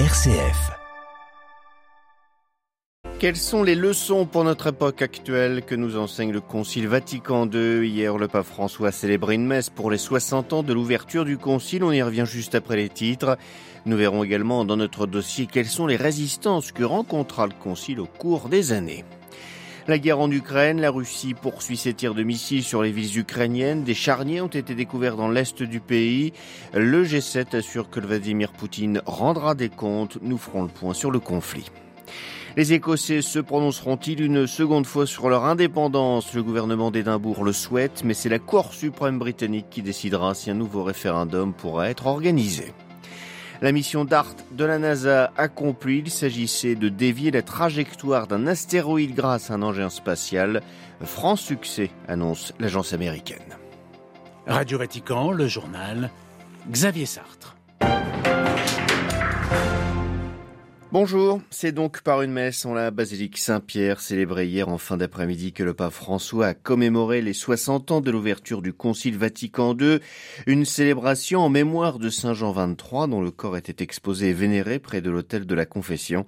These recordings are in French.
RCF. Quelles sont les leçons pour notre époque actuelle que nous enseigne le Concile Vatican II Hier, le pape François a célébré une messe pour les 60 ans de l'ouverture du Concile. On y revient juste après les titres. Nous verrons également dans notre dossier quelles sont les résistances que rencontra le Concile au cours des années. La guerre en Ukraine, la Russie poursuit ses tirs de missiles sur les villes ukrainiennes. Des charniers ont été découverts dans l'est du pays. Le G7 assure que Vladimir Poutine rendra des comptes. Nous ferons le point sur le conflit. Les Écossais se prononceront-ils une seconde fois sur leur indépendance? Le gouvernement d'Édimbourg le souhaite, mais c'est la Cour suprême britannique qui décidera si un nouveau référendum pourra être organisé. La mission DART de la NASA accomplie. Il s'agissait de dévier la trajectoire d'un astéroïde grâce à un engin spatial. Franc succès, annonce l'agence américaine. Radio Vatican, le journal, Xavier Sartre. Bonjour, c'est donc par une messe en la basilique Saint-Pierre célébrée hier en fin d'après-midi que le pape François a commémoré les 60 ans de l'ouverture du Concile Vatican II, une célébration en mémoire de Saint Jean XXIII dont le corps était exposé et vénéré près de l'autel de la Confession.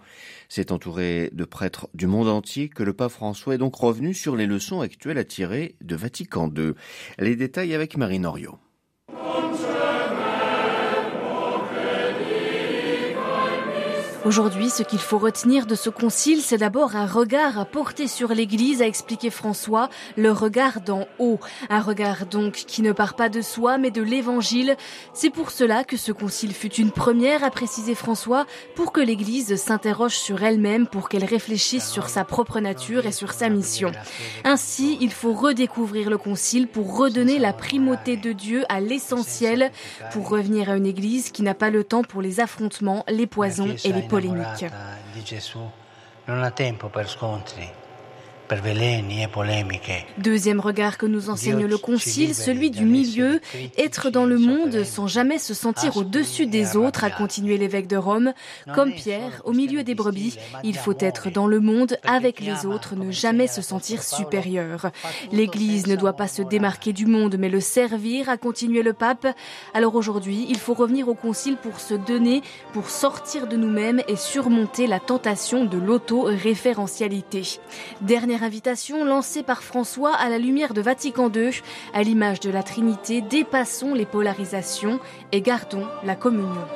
C'est entouré de prêtres du monde entier que le pape François est donc revenu sur les leçons actuelles à tirer de Vatican II. Les détails avec Marie Norio. Aujourd'hui, ce qu'il faut retenir de ce concile, c'est d'abord un regard à porter sur l'Église, a expliqué François, le regard d'en haut. Un regard donc qui ne part pas de soi, mais de l'Évangile. C'est pour cela que ce concile fut une première, a précisé François, pour que l'Église s'interroge sur elle-même, pour qu'elle réfléchisse sur sa propre nature et sur sa mission. Ainsi, il faut redécouvrir le concile pour redonner la primauté de Dieu à l'essentiel, pour revenir à une Église qui n'a pas le temps pour les affrontements, les poisons et les polémique. di Gesù non ha tempo per scontri, Deuxième regard que nous enseigne le Concile, celui du milieu, être dans le monde sans jamais se sentir au-dessus des autres, a continué l'évêque de Rome. Comme Pierre, au milieu des brebis, il faut être dans le monde avec les autres, ne jamais se sentir supérieur. L'Église ne doit pas se démarquer du monde, mais le servir, a continué le pape. Alors aujourd'hui, il faut revenir au Concile pour se donner, pour sortir de nous-mêmes et surmonter la tentation de l'auto-référentialité. Dernière invitation lancée par François à la lumière de Vatican II, à l'image de la Trinité, dépassons les polarisations et gardons la communion.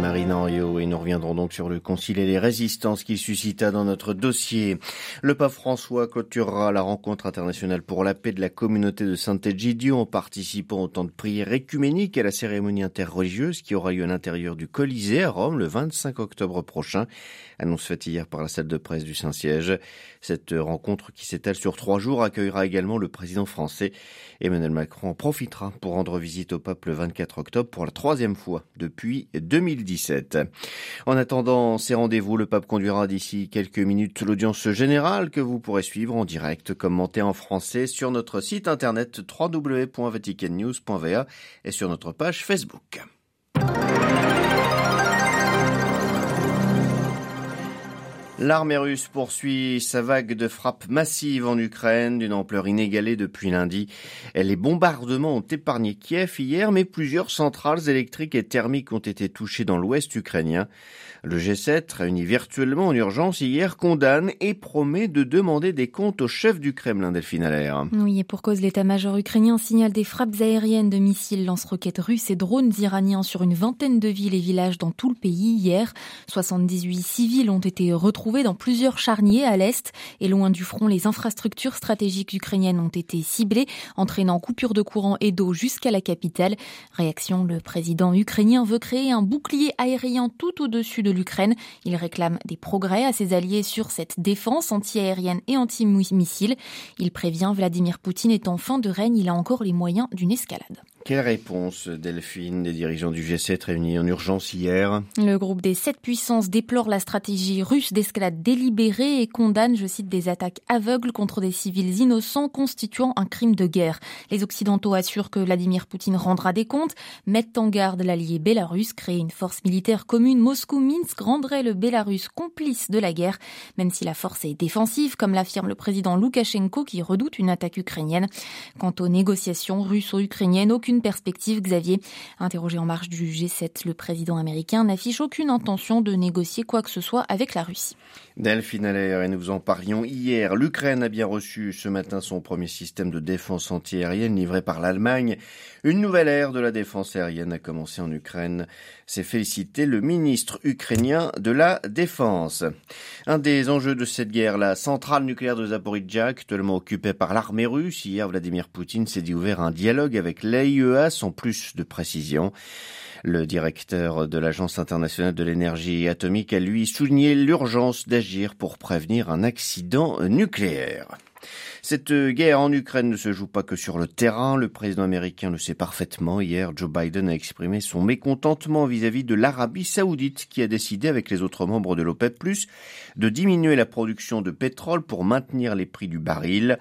Marine Henriot et nous reviendrons donc sur le concile et les résistances qu'il suscita dans notre dossier. Le pape François clôturera la rencontre internationale pour la paix de la communauté de Sant'Egidio en participant au temps de prière écuménique à la cérémonie interreligieuse qui aura lieu à l'intérieur du Colisée à Rome le 25 octobre prochain. Annonce faite hier par la salle de presse du Saint-Siège. Cette rencontre qui s'étale sur trois jours accueillera également le président français. Emmanuel Macron en profitera pour rendre visite au pape le 24 octobre pour la troisième fois depuis 2017. En attendant ces rendez-vous, le pape conduira d'ici quelques minutes l'audience générale que vous pourrez suivre en direct, commentée en français sur notre site internet www.vaticannews.va et sur notre page Facebook. L'armée russe poursuit sa vague de frappes massives en Ukraine d'une ampleur inégalée depuis lundi. Les bombardements ont épargné Kiev hier, mais plusieurs centrales électriques et thermiques ont été touchées dans l'ouest ukrainien. Le G7, réuni virtuellement en urgence hier, condamne et promet de demander des comptes au chef du Kremlin, Delphine Allaire. Oui, et pour cause, l'état-major ukrainien signale des frappes aériennes de missiles, lance-roquettes russes et drones iraniens sur une vingtaine de villes et villages dans tout le pays hier. 78 civils ont été retrouvés dans plusieurs charniers à l'est et loin du front, les infrastructures stratégiques ukrainiennes ont été ciblées, entraînant coupure de courant et d'eau jusqu'à la capitale. Réaction, le président ukrainien veut créer un bouclier aérien tout au-dessus de l'Ukraine. Il réclame des progrès à ses alliés sur cette défense anti-aérienne et anti-missile. Il prévient Vladimir Poutine est en fin de règne, il a encore les moyens d'une escalade. Quelle réponse, Delphine, des dirigeants du G7 réunis en urgence hier? Le groupe des sept puissances déplore la stratégie russe d'escalade escalade délibérée et condamne, je cite, des attaques aveugles contre des civils innocents constituant un crime de guerre. Les Occidentaux assurent que Vladimir Poutine rendra des comptes, mettent en garde l'allié bélarus, créer une force militaire commune Moscou-Minsk rendrait le Bélarus complice de la guerre, même si la force est défensive, comme l'affirme le président Loukachenko qui redoute une attaque ukrainienne. Quant aux négociations russo-ukrainiennes, aucune perspective, Xavier. Interrogé en marge du G7, le président américain n'affiche aucune intention de négocier quoi que ce soit avec la Russie. Delphine Allaire, et nous en parlions hier. L'Ukraine a bien reçu ce matin son premier système de défense antiaérienne livré par l'Allemagne. Une nouvelle ère de la défense aérienne a commencé en Ukraine. C'est félicité le ministre ukrainien de la Défense. Un des enjeux de cette guerre, la centrale nucléaire de Zaporizhzhia, actuellement occupée par l'armée russe. Hier, Vladimir Poutine s'est dit ouvert un dialogue avec l'AIEA sans plus de précision. Le directeur de l'Agence internationale de l'énergie atomique a lui souligné l'urgence d'agir pour prévenir un accident nucléaire. Cette guerre en Ukraine ne se joue pas que sur le terrain. Le président américain le sait parfaitement. Hier, Joe Biden a exprimé son mécontentement vis-à-vis de l'Arabie saoudite qui a décidé avec les autres membres de l'OPEP+, de diminuer la production de pétrole pour maintenir les prix du baril.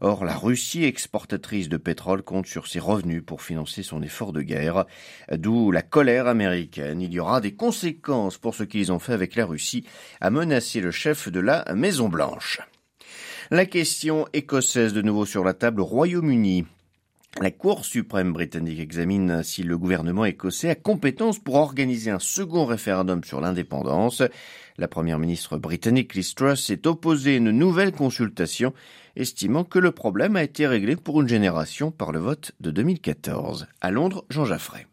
Or, la Russie, exportatrice de pétrole, compte sur ses revenus pour financer son effort de guerre. D'où la colère américaine. Il y aura des conséquences pour ce qu'ils ont fait avec la Russie, a menacé le chef de la Maison Blanche. La question écossaise de nouveau sur la table Royaume-Uni. La Cour suprême britannique examine si le gouvernement écossais a compétence pour organiser un second référendum sur l'indépendance. La première ministre britannique Liz Truss s'est opposée à une nouvelle consultation, estimant que le problème a été réglé pour une génération par le vote de 2014. À Londres, Jean Jaffray.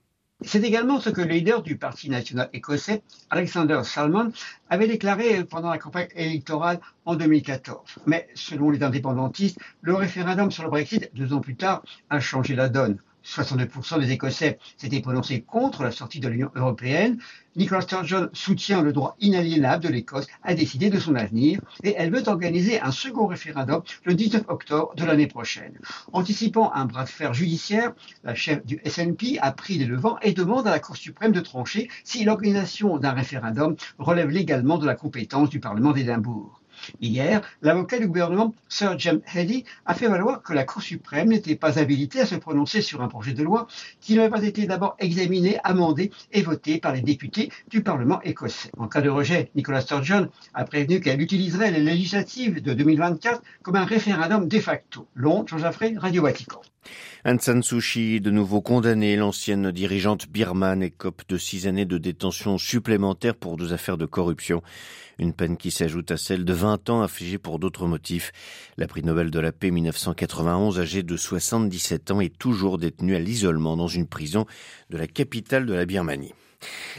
C'est également ce que le leader du Parti national écossais, Alexander Salmon, avait déclaré pendant la campagne électorale en 2014. Mais selon les indépendantistes, le référendum sur le Brexit, deux ans plus tard, a changé la donne. 62% des Écossais s'étaient prononcés contre la sortie de l'Union européenne. Nicola Sturgeon soutient le droit inaliénable de l'Écosse à décider de son avenir et elle veut organiser un second référendum le 19 octobre de l'année prochaine. Anticipant un bras de fer judiciaire, la chef du SNP a pris les devants et demande à la Cour suprême de trancher si l'organisation d'un référendum relève légalement de la compétence du Parlement d'Édimbourg. Hier, l'avocat du gouvernement, Sir James Heady, a fait valoir que la Cour suprême n'était pas habilitée à se prononcer sur un projet de loi qui n'avait pas été d'abord examiné, amendé et voté par les députés du Parlement écossais. En cas de rejet, Nicolas Sturgeon a prévenu qu'elle utiliserait les législatives de 2024 comme un référendum de facto. Londres, Jean Jaffré, Radio Vatican. Aung San Suu de nouveau condamnée, l'ancienne dirigeante birmane écope de six années de détention supplémentaire pour deux affaires de corruption. Une peine qui s'ajoute à celle de 20 ans affligée pour d'autres motifs. La prix Nobel de la paix 1991, âgée de 77 ans, est toujours détenue à l'isolement dans une prison de la capitale de la Birmanie.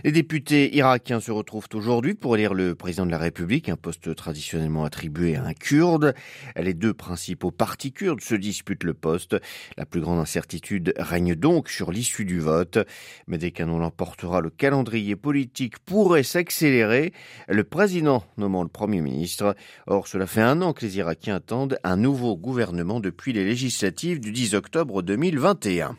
Les députés irakiens se retrouvent aujourd'hui pour élire le président de la République, un poste traditionnellement attribué à un Kurde. Les deux principaux partis kurdes se disputent le poste. La plus grande incertitude règne donc sur l'issue du vote. Mais dès qu'un nom l'emportera, le calendrier politique pourrait s'accélérer, le président nommant le Premier ministre. Or, cela fait un an que les Irakiens attendent un nouveau gouvernement depuis les législatives du 10 octobre 2021.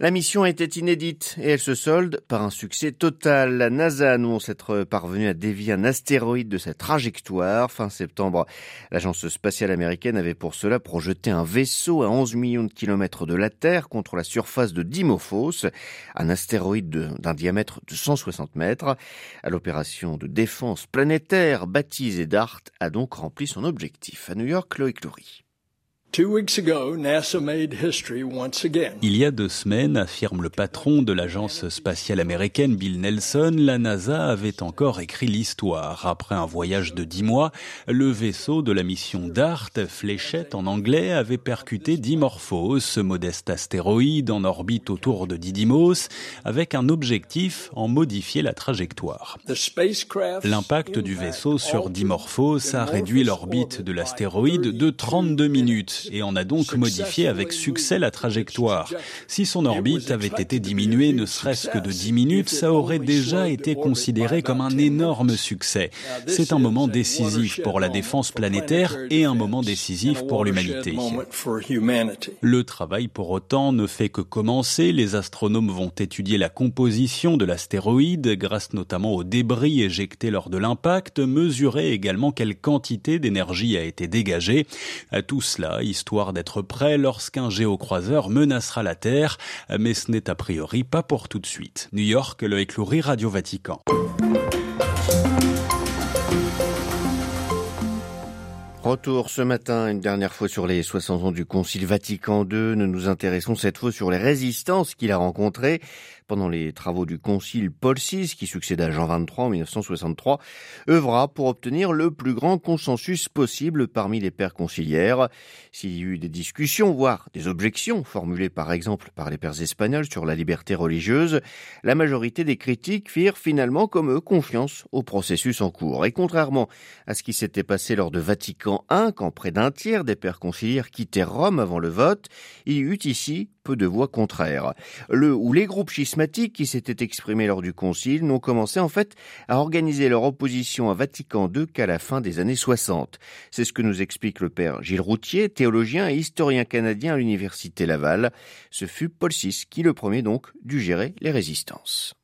La mission était inédite et elle se solde par un succès total. La NASA annonce être parvenue à dévier un astéroïde de sa trajectoire. Fin septembre, l'agence spatiale américaine avait pour cela projeté un vaisseau à 11 millions de kilomètres de la Terre contre la surface de Dimorphos, un astéroïde d'un diamètre de 160 mètres. L'opération de défense planétaire baptisée DART a donc rempli son objectif. À New York, Loïc Loury. Il y a deux semaines, affirme le patron de l'agence spatiale américaine Bill Nelson, la NASA avait encore écrit l'histoire. Après un voyage de dix mois, le vaisseau de la mission DART, Fléchette en anglais, avait percuté Dimorphos, ce modeste astéroïde en orbite autour de Didymos, avec un objectif en modifier la trajectoire. L'impact du vaisseau sur Dimorphos a réduit l'orbite de l'astéroïde de 32 minutes et en a donc modifié avec succès la trajectoire. Si son orbite avait été diminuée ne serait-ce que de 10 minutes, ça aurait déjà été considéré comme un énorme succès. C'est un moment décisif pour la défense planétaire et un moment décisif pour l'humanité. Le travail, pour autant, ne fait que commencer. Les astronomes vont étudier la composition de l'astéroïde grâce notamment aux débris éjectés lors de l'impact, mesurer également quelle quantité d'énergie a été dégagée. À tout cela, histoire d'être prêt lorsqu'un géocroiseur menacera la Terre, mais ce n'est a priori pas pour tout de suite. New York, le éclourie Radio Vatican. Retour ce matin, une dernière fois sur les 60 ans du Concile Vatican II. Nous nous intéressons cette fois sur les résistances qu'il a rencontrées pendant les travaux du Concile Paul VI, qui succéda à Jean XXIII en 1963, œuvra pour obtenir le plus grand consensus possible parmi les pères conciliaires. S'il y eut des discussions, voire des objections formulées par exemple par les pères espagnols sur la liberté religieuse, la majorité des critiques firent finalement comme eux confiance au processus en cours. Et contrairement à ce qui s'était passé lors de Vatican I, quand près d'un tiers des pères conciliaires quittaient Rome avant le vote, il y eut ici peu de voix contraires. Le ou les groupes schismatiques qui s'étaient exprimés lors du concile n'ont commencé en fait à organiser leur opposition à Vatican II qu'à la fin des années 60. C'est ce que nous explique le père Gilles Routier, théologien et historien canadien à l'université Laval. Ce fut Paul VI qui le premier donc dut gérer les résistances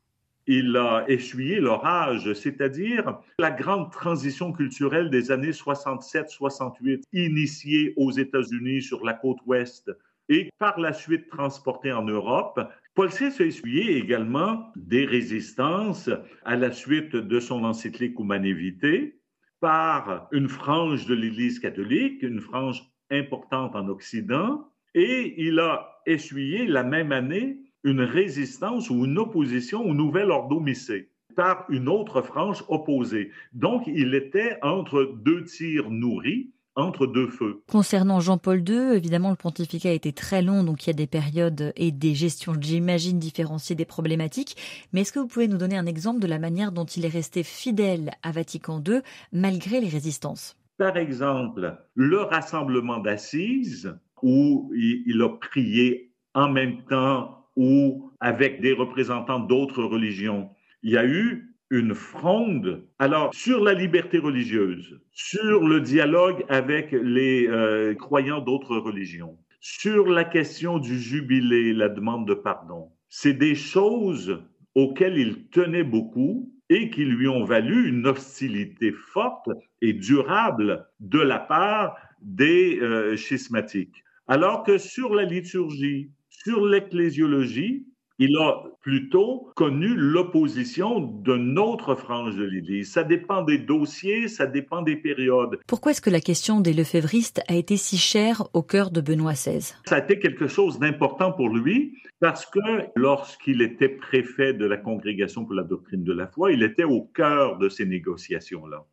il a essuyé l'orage, c'est-à-dire la grande transition culturelle des années 67-68, initiée aux États-Unis sur la côte ouest et par la suite transporté en Europe. Paul VI a essuyé également des résistances à la suite de son encyclique Humane Vitae par une frange de l'Église catholique, une frange importante en Occident, et il a essuyé la même année une résistance ou une opposition au nouvel ordo par une autre frange opposée. Donc, il était entre deux tirs nourris entre deux feux. Concernant Jean-Paul II, évidemment, le pontificat a été très long, donc il y a des périodes et des gestions, j'imagine, différenciées des problématiques. Mais est-ce que vous pouvez nous donner un exemple de la manière dont il est resté fidèle à Vatican II malgré les résistances? Par exemple, le rassemblement d'assises, où il a prié en même temps ou avec des représentants d'autres religions. Il y a eu une fronde. Alors, sur la liberté religieuse, sur le dialogue avec les euh, croyants d'autres religions, sur la question du jubilé, la demande de pardon, c'est des choses auxquelles il tenait beaucoup et qui lui ont valu une hostilité forte et durable de la part des euh, schismatiques. Alors que sur la liturgie, sur l'ecclésiologie, il a plutôt connu l'opposition d'une autre frange de l'Église. Ça dépend des dossiers, ça dépend des périodes. Pourquoi est-ce que la question des lefévristes a été si chère au cœur de Benoît XVI Ça a été quelque chose d'important pour lui parce que lorsqu'il était préfet de la Congrégation pour la doctrine de la foi, il était au cœur de ces négociations-là.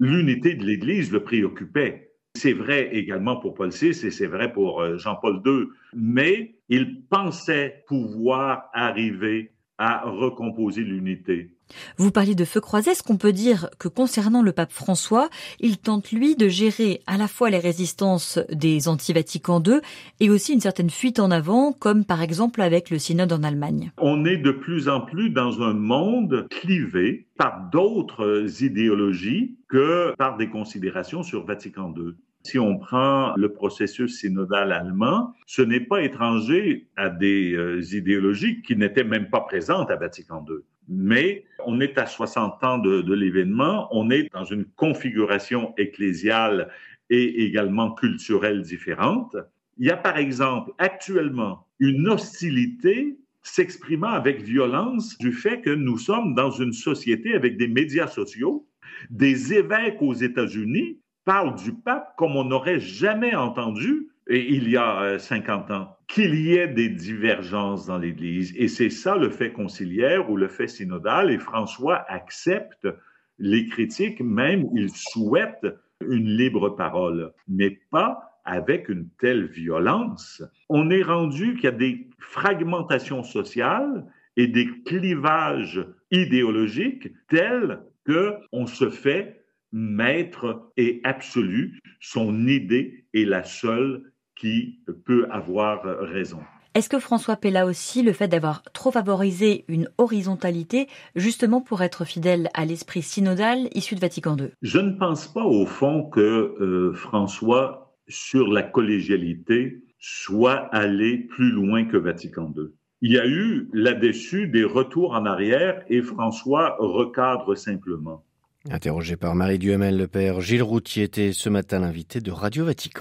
L'unité de l'Église le préoccupait. C'est vrai également pour Paul VI et c'est vrai pour euh, Jean-Paul II, mais il pensait pouvoir arriver à recomposer l'unité. Vous parliez de feu croisé, est-ce qu'on peut dire que concernant le pape François, il tente lui de gérer à la fois les résistances des anti-Vatican II et aussi une certaine fuite en avant, comme par exemple avec le synode en Allemagne? On est de plus en plus dans un monde clivé par d'autres idéologies que par des considérations sur Vatican II. Si on prend le processus synodal allemand, ce n'est pas étranger à des euh, idéologies qui n'étaient même pas présentes à Vatican II. Mais on est à 60 ans de, de l'événement, on est dans une configuration ecclésiale et également culturelle différente. Il y a par exemple actuellement une hostilité s'exprimant avec violence du fait que nous sommes dans une société avec des médias sociaux, des évêques aux États-Unis parle du pape comme on n'aurait jamais entendu il y a 50 euh, ans, qu'il y ait des divergences dans l'Église. Et c'est ça le fait conciliaire ou le fait synodal. Et François accepte les critiques, même il souhaite une libre parole, mais pas avec une telle violence. On est rendu qu'il y a des fragmentations sociales et des clivages idéologiques tels que on se fait maître et absolu. Son idée est la seule qui peut avoir raison. Est-ce que François Pella aussi le fait d'avoir trop favorisé une horizontalité justement pour être fidèle à l'esprit synodal issu de Vatican II Je ne pense pas au fond que euh, François, sur la collégialité, soit allé plus loin que Vatican II. Il y a eu là-dessus des retours en arrière et François recadre simplement. Interrogé par Marie Duhamel, le père Gilles Routier était ce matin l'invité de Radio Vatican.